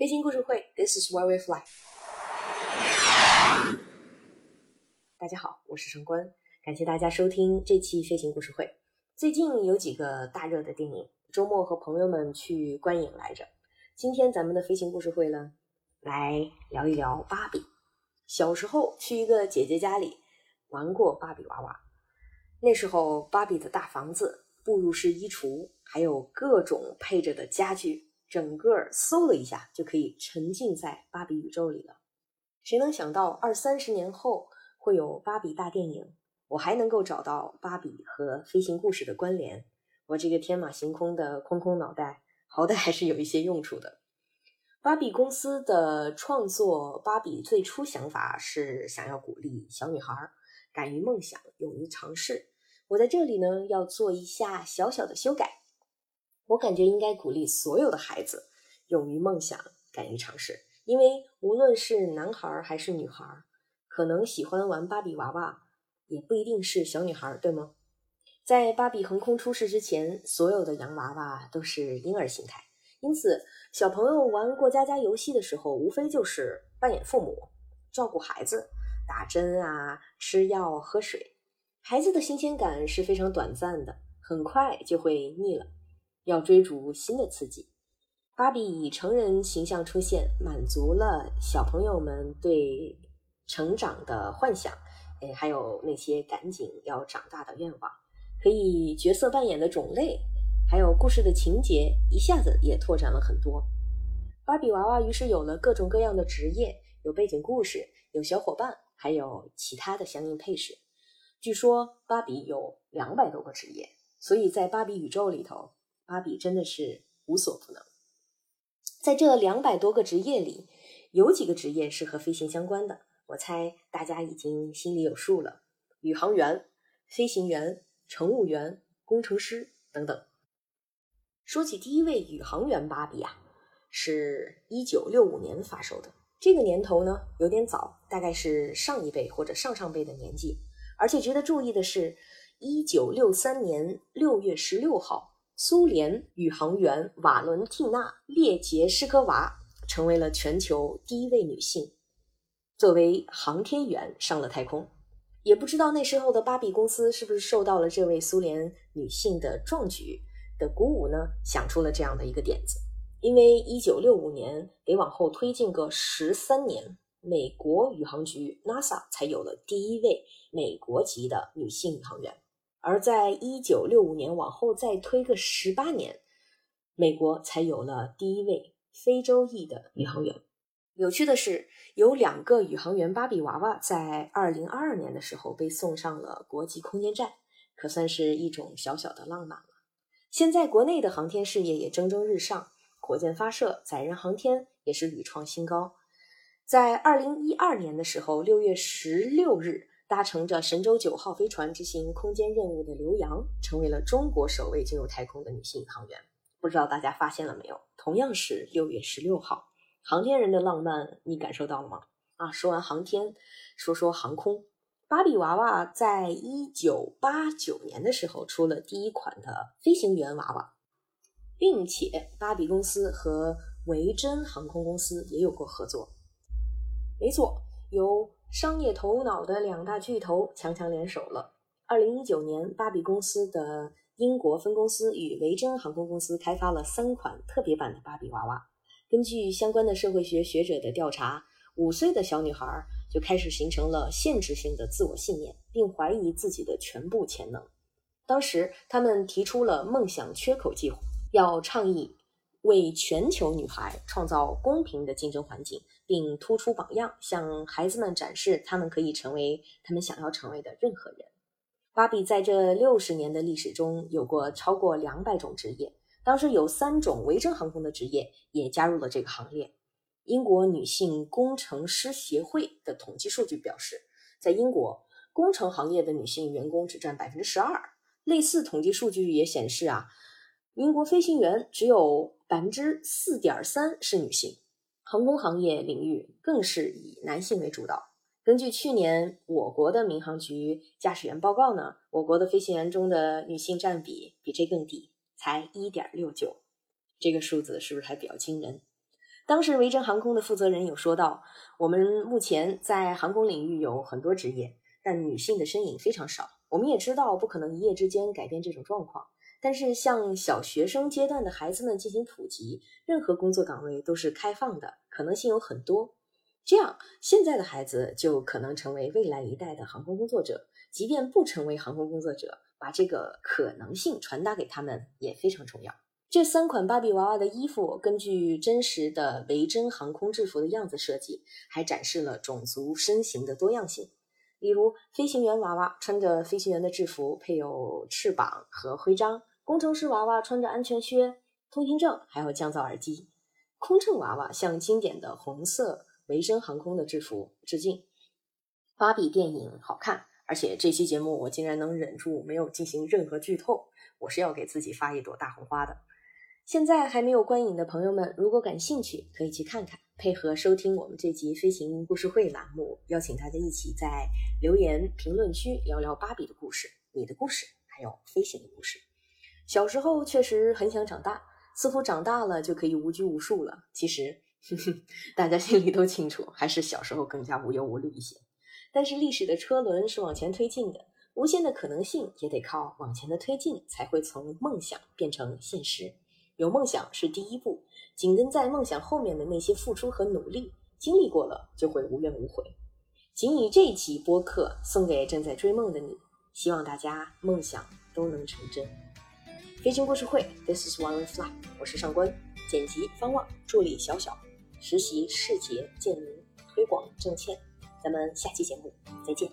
飞行故事会，This is where we fly。大家好，我是陈官，感谢大家收听这期飞行故事会。最近有几个大热的电影，周末和朋友们去观影来着。今天咱们的飞行故事会呢，来聊一聊芭比。小时候去一个姐姐家里玩过芭比娃娃，那时候芭比的大房子、步入式衣橱，还有各种配着的家具。整个嗖的一下，就可以沉浸在芭比宇宙里了。谁能想到二三十年后会有芭比大电影？我还能够找到芭比和飞行故事的关联。我这个天马行空的空空脑袋，好歹还是有一些用处的。芭比公司的创作，芭比最初想法是想要鼓励小女孩敢于梦想，勇于尝试。我在这里呢，要做一下小小的修改。我感觉应该鼓励所有的孩子勇于梦想，敢于尝试。因为无论是男孩还是女孩，可能喜欢玩芭比娃娃，也不一定是小女孩，对吗？在芭比横空出世之前，所有的洋娃娃都是婴儿形态，因此小朋友玩过家家游戏的时候，无非就是扮演父母，照顾孩子，打针啊，吃药，喝水。孩子的新鲜感是非常短暂的，很快就会腻了。要追逐新的刺激，芭比以成人形象出现，满足了小朋友们对成长的幻想，哎，还有那些赶紧要长大的愿望。可以角色扮演的种类，还有故事的情节，一下子也拓展了很多。芭比娃娃于是有了各种各样的职业，有背景故事，有小伙伴，还有其他的相应配饰。据说芭比有两百多个职业，所以在芭比宇宙里头。芭比真的是无所不能，在这两百多个职业里，有几个职业是和飞行相关的，我猜大家已经心里有数了：宇航员、飞行员、乘务员、工程师等等。说起第一位宇航员芭比啊，是一九六五年发售的，这个年头呢有点早，大概是上一辈或者上上辈的年纪。而且值得注意的是，一九六三年六月十六号。苏联宇航员瓦伦蒂娜·列杰什科娃成为了全球第一位女性，作为航天员上了太空。也不知道那时候的芭比公司是不是受到了这位苏联女性的壮举的鼓舞呢？想出了这样的一个点子。因为一九六五年得往后推进个十三年，美国宇航局 NASA 才有了第一位美国籍的女性宇航员。而在一九六五年往后再推个十八年，美国才有了第一位非洲裔的宇航员。有趣的是，有两个宇航员芭比娃娃在二零二二年的时候被送上了国际空间站，可算是一种小小的浪漫了。现在国内的航天事业也蒸蒸日上，火箭发射、载人航天也是屡创新高。在二零一二年的时候，六月十六日。搭乘着神舟九号飞船执行空间任务的刘洋，成为了中国首位进入太空的女性宇航员。不知道大家发现了没有？同样是六月十六号，航天人的浪漫，你感受到了吗？啊，说完航天，说说航空。芭比娃娃在一九八九年的时候出了第一款的飞行员娃娃，并且芭比公司和维珍航空公司也有过合作。没错，由。商业头脑的两大巨头强强联手了。二零一九年，芭比公司的英国分公司与维珍航空公司开发了三款特别版的芭比娃娃。根据相关的社会学学者的调查，五岁的小女孩就开始形成了限制性的自我信念，并怀疑自己的全部潜能。当时，他们提出了梦想缺口计划，要倡议。为全球女孩创造公平的竞争环境，并突出榜样，向孩子们展示他们可以成为他们想要成为的任何人。芭比在这六十年的历史中有过超过两百种职业，当时有三种维珍航空的职业也加入了这个行列。英国女性工程师协会的统计数据表示，在英国工程行业的女性员工只占百分之十二。类似统计数据也显示啊。英国飞行员只有百分之四点三是女性，航空行业领域更是以男性为主导。根据去年我国的民航局驾驶员报告呢，我国的飞行员中的女性占比比这更低，才一点六九。这个数字是不是还比较惊人？当时维珍航空的负责人有说到，我们目前在航空领域有很多职业，但女性的身影非常少。我们也知道不可能一夜之间改变这种状况，但是向小学生阶段的孩子们进行普及，任何工作岗位都是开放的，可能性有很多。这样，现在的孩子就可能成为未来一代的航空工作者，即便不成为航空工作者，把这个可能性传达给他们也非常重要。这三款芭比娃娃的衣服根据真实的维珍航空制服的样子设计，还展示了种族身形的多样性。例如，飞行员娃娃穿着飞行员的制服，配有翅膀和徽章；工程师娃娃穿着安全靴、通行证，还有降噪耳机；空乘娃娃向经典的红色维珍航空的制服致敬。芭比电影好看，而且这期节目我竟然能忍住没有进行任何剧透，我是要给自己发一朵大红花的。现在还没有观影的朋友们，如果感兴趣，可以去看看。配合收听我们这集飞行故事会栏目，邀请大家一起在留言评论区聊聊芭比的故事、你的故事，还有飞行的故事。小时候确实很想长大，似乎长大了就可以无拘无束了。其实，大家心里都清楚，还是小时候更加无忧无虑一些。但是历史的车轮是往前推进的，无限的可能性也得靠往前的推进，才会从梦想变成现实。有梦想是第一步，紧跟在梦想后面的那些付出和努力，经历过了就会无怨无悔。仅以这期播客送给正在追梦的你，希望大家梦想都能成真。飞行故事会，This is One Fly，我是上官，剪辑方望，助理小小，实习世杰建明，推广郑倩。咱们下期节目再见。